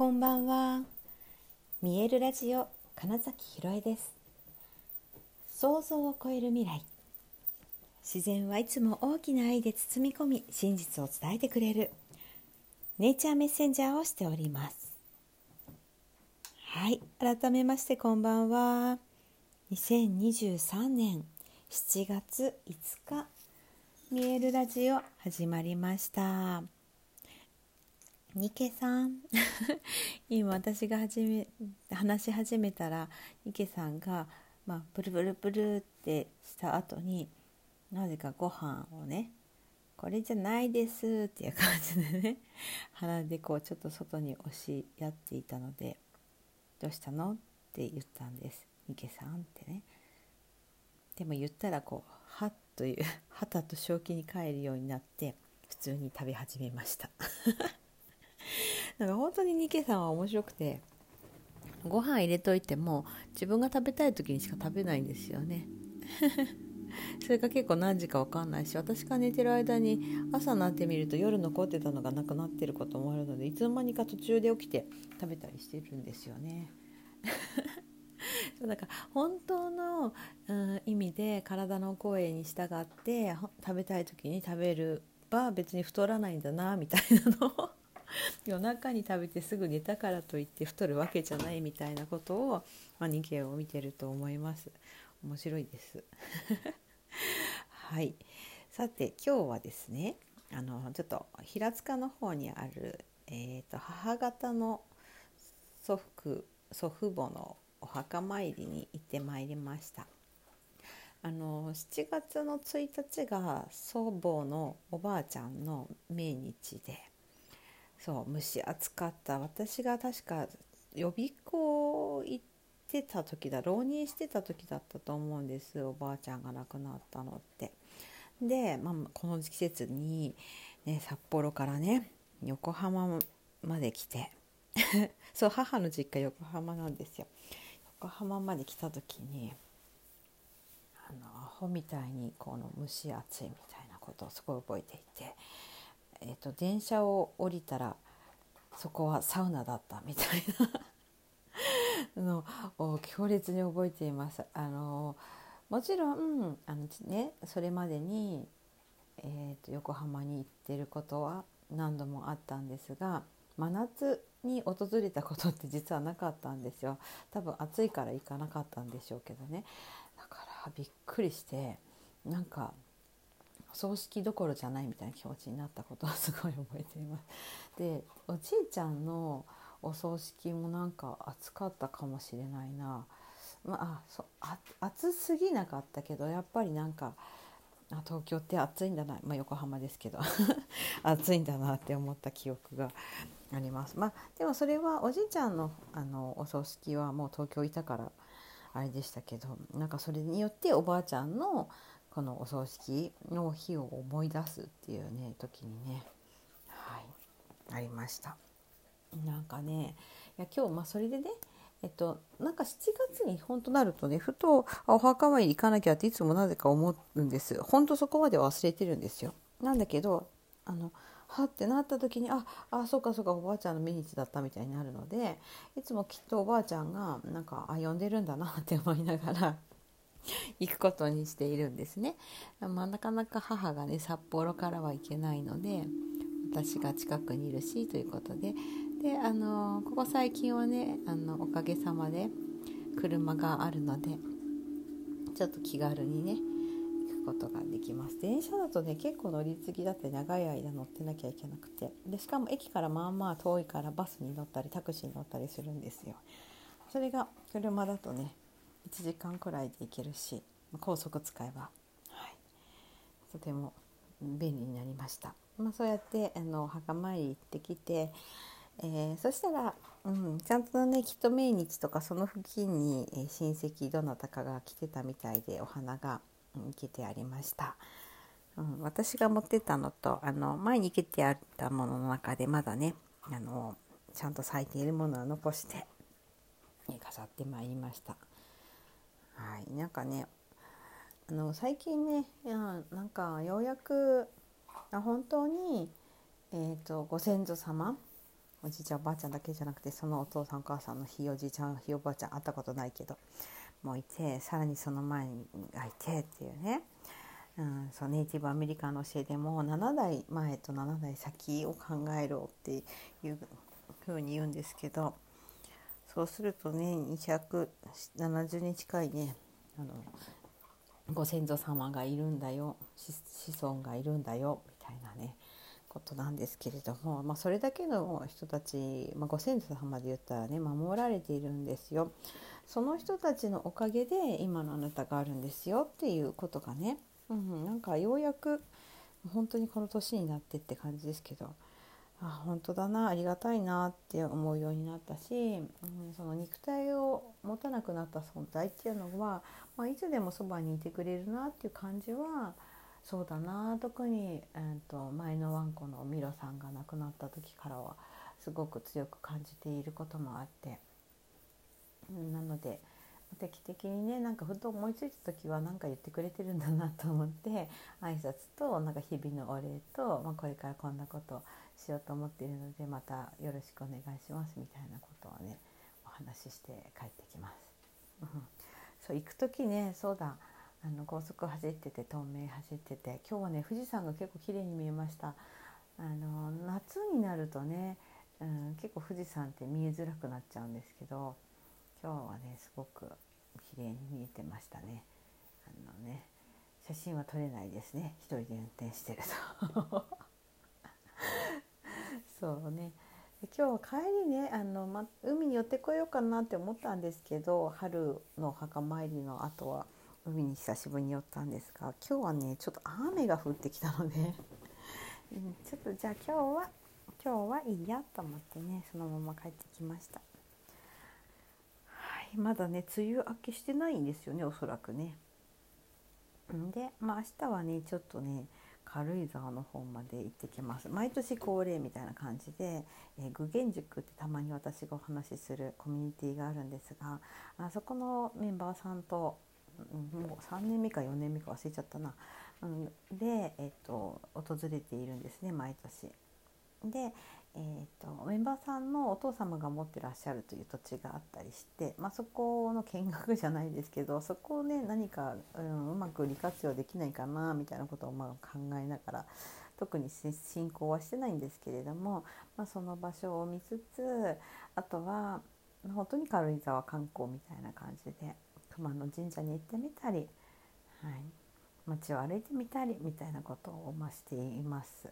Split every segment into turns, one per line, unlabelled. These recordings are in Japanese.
こんばんは。見えるラジオ金崎ひろえです。想像を超える未来。自然はいつも大きな愛で包み込み、真実を伝えてくれるネイチャーメッセンジャーをしております。はい、改めましてこんばんは。2023年7月5日、見えるラジオ始まりました。ニケさん 今私が始め話し始めたらニケさんが、まあ、ブルブルブルってした後になぜかご飯をね「これじゃないです」っていう感じでね鼻でこうちょっと外に押しやっていたので「どうしたの?」って言ったんですニケさんってね。でも言ったらこう「はっ」という「はた」と正気に帰るようになって普通に食べ始めました。なんか本当にニケさんは面白くてご飯入れといても自分が食べたい時にしか食べないんですよね。それが結構何時か分かんないし私が寝てる間に朝になってみると夜残ってたのがなくなってることもあるのでいつの間にか途中で起きて食べたりしてるんですよね。そ うなんか本当の、うん、意味で体の声に従って食べたい時に食べるば別に太らないんだなみたいなのを 夜中に食べてすぐ寝たからといって太るわけじゃないみたいなことを、まあ、人間を見てると思います。面白いです。はい。さて今日はですねあのちょっと平塚の方にある、えーと、母方の祖父祖父母のお墓参りに行ってまいりました。あの7月の1日が祖母のおばあちゃんの命日でそう蒸し暑かった私が確か予備校行ってた時だ浪人してた時だったと思うんですおばあちゃんが亡くなったのって。で、まあ、この季節に、ね、札幌からね横浜まで来て そう母の実家横浜なんですよ。横浜まで来た時にあのアホみたいにこの蒸し暑いみたいなことをすごい覚えていて。えーと、電車を降りたらそこはサウナだったみたいな のを強烈に覚えています。あのもちろんあの、ね、それまでに、えーと、横浜に行ってることは何度もあったんですが真夏に訪れたことって実はなかったんですよ。多分暑いから行かなかったんでしょうけどね。だからびっくりしてなんかお葬式どころじゃないみたいな気持ちになったことはすごい覚えています。でおじいちゃんのお葬式もなんか暑かったかもしれないな。まあそあ暑すぎなかったけどやっぱりなんかあ東京って暑いんだな、まあ、横浜ですけど 暑いんだなって思った記憶があります。まあ、でもそれはおじいちゃんのあのお葬式はもう東京いたからあれでしたけどなんかそれによっておばあちゃんのこのお葬式の日を思い出すっていうね時にねはいありました。なんかねいや今日まあそれでねえっとなんか7月に本当なるとねふとお墓参り行かなきゃっていつもなぜか思うんです。本当そこまで忘れてるんですよ。なんだけどあのはってなった時にああそうかそうかおばあちゃんの命日だったみたいになるのでいつもきっとおばあちゃんがなんかあ呼んでるんだなって思いながら行くことにしているんですね、まあ、なかなか母がね札幌からは行けないので私が近くにいるしということで。であのここ最近はねあのおかげさまで車があるのでちょっと気軽にね行くことができます。電車だとね結構乗り継ぎだって長い間乗ってなきゃいけなくて。でしかも駅からまあまあ遠いからバスに乗ったりタクシーに乗ったりするんですよ。それが車だとね1時間くらいで行けるし高速使えば、はい、とても便利になりました、まあ、そうやってあの墓参り行ってきて、えー、そしたら、うん、ちゃんとねきっと命日とかその付近に、えー、親戚どなたかが来てたみたいでお花が生けてありました、うん、私が持ってたのとあの前に生けてあったものの中でまだねあのちゃんと咲いているものは残して飾ってまいりました。はい、なんかねあの最近ねいやなんかようやく本当に、えーと、ご先祖様おじいちゃんおばあちゃんだけじゃなくてそのお父さんお母さんのひいおじいちゃんひいおばあちゃん会ったことないけどもういてさらにその前がいてっていうね、うん、そうネイティブアメリカの教えでも7代前と7代先を考えろっていうふうに言うんですけどそうするとね270日近いねあのご先祖様がいるんだよ子孫がいるんだよみたいなねことなんですけれども、まあ、それだけの人たち、まあ、ご先祖様で言ったらね守られているんですよ。その人たちのおかげで今のあなたがあるんですよっていうことがね、うん、なんかようやく本当にこの年になってって感じですけどあ本当だなありがたいなって思うようになったし、うん、その肉体を持たなくなった存在っていうのは、まあ、いつでもそばにいてくれるなっていう感じはそうだな特に、えーと、前のワンコのミロさんが亡くなった時からはすごく強く感じていることもあって、うん、なので定期的にねなんかふと思いついた時は何か言ってくれてるんだなと思って挨拶となんか日々のお礼と、まあ、これからこんなことしようと思っているのでまたよろしくお願いしますみたいなことをねお話しして帰ってきます。そう行く時ねそうだ。あの高速走ってて東名走ってて今日はね富士山が結構綺麗に見えました。あの夏になるとね、うん、結構富士山って見えづらくなっちゃうんですけど今日はねすごく綺麗に見えてましたね。あのね写真は撮れないですね。一人で運転してると。そうね今日は帰りねあの、ま、海に寄ってこようかなって思ったんですけど春の墓参りの後は海に久しぶりに寄ったんですが今日はねちょっと雨が降ってきたので、ちょっとじゃあ今日は今日はいいやと思ってねそのまま帰ってきました。はい、まだね梅雨明けしてないんですよねおそらくね。でまあ明日はねちょっとね軽井沢の方まで行ってきます毎年恒例みたいな感じで、えー、具現塾ってたまに私がお話しするコミュニティがあるんですがあそこのメンバーさんともう3年目か4年目か忘れちゃったな、うん、で、えーと、訪れているんですね毎年。で、えーと、メンバーさんのお父様が持ってらっしゃるという土地があったりして、まあ、そこの見学じゃないですけどそこをね何か、うん、うまく利活用できないかなみたいなことをまあ考えながら特に進行はしてないんですけれども、まあ、その場所を見つつあとは本当に軽井沢観光みたいな感じで熊野神社に行ってみたり、はい、街を歩いてみたりみたいなことをましています。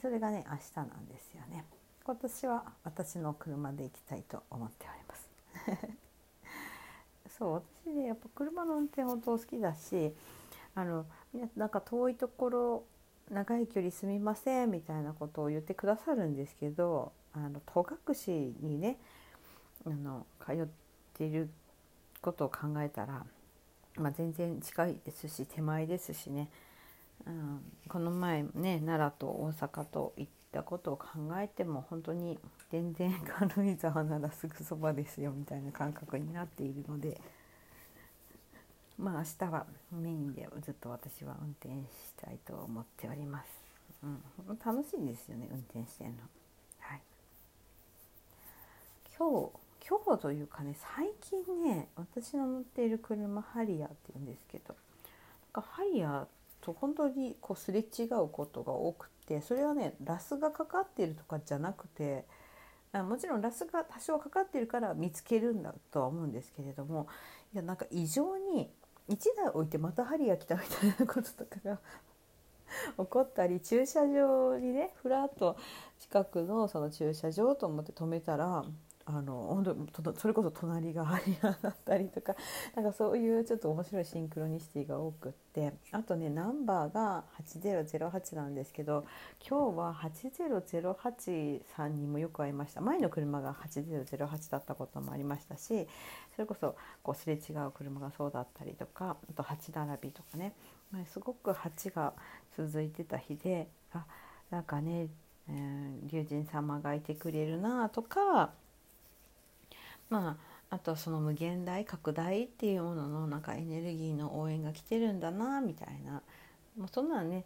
それがね明日なんですよね。今年は私の車で行きたいと思っております。そう私ねやっぱ車の運転本当好きだしあのなんか遠いところ長い距離すみませんみたいなことを言ってくださるんですけどあの戸隠にねあの通っていることを考えたら、まあ、全然近いですし手前ですしね、うん、この前ね奈良と大阪と行ったことを考えても本当に全然軽井沢ならすぐそばですよみたいな感覚になっているので。まあ明日はメインでずっと私は運転したいと思っております。うん、楽しいですよね運転してるの。はい。今日今日というかね最近ね私の乗っている車ハリアーっていうんですけどなんかハリアーと本当にこうすれ違うことが多くてそれはねラスがかかっているとかじゃなくてもちろんラスが多少かかってるから見つけるんだとは思うんですけれどもいやなんか異常に1台置いてまた針が来たみたいなこととかが 起こったり駐車場にねふらっと近くのその駐車場と思って止めたらあの本当それこそ隣がハリアだったりとかなんかそういうちょっと面白いシンクロニシティが多くってあとねナンバーが8008なんですけど今日は8008さんにもよく会いました前の車が8008だったこともありましたしそれこそこうすれ違う車がそうだったりとかあと8並びとかね、すごく8が続いてた日であなんかね、えー、龍神様がいてくれるなとかまああとその無限大拡大っていうもののなんかエネルギーの応援が来てるんだなみたいな。もうそんなんね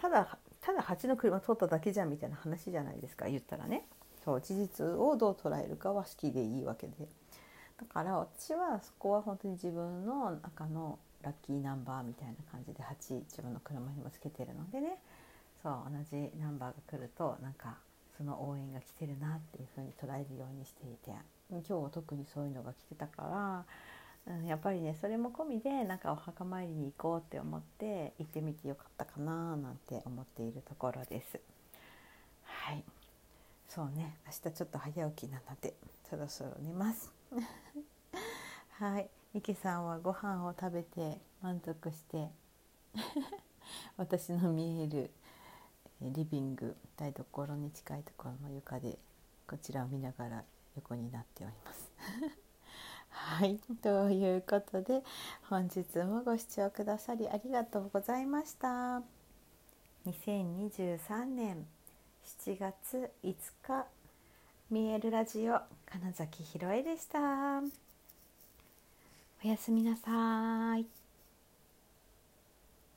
ただただ蜂の車通っただけじゃんみたいな話じゃないですか言ったらね。そう事実をどう捉えるかは好きでいいわけで。だから私はそこは本当に自分の中のラッキーナンバーみたいな感じで8自分の車にもつけてるのでね。そう同じナンバーが来るとなんかその応援が来てるなっていう風に捉えるようにしていて。今日は特にそういうのが来てたからうん、やっぱりねそれも込みでなんかお墓参りに行こうって思って行ってみてよかったかななんて思っているところです。はい。そうね。明日ちょっと早起きなのでそろそろ寝ます。はい。ミキさんはご飯を食べて満足して 私の見えるリビング台所に近いところの床でこちらを見ながら横になっております。はい。ということで本日もご視聴くださりありがとうございました。2023年7月5日見えるラジオ金崎ひろえでした。おやすみなさい。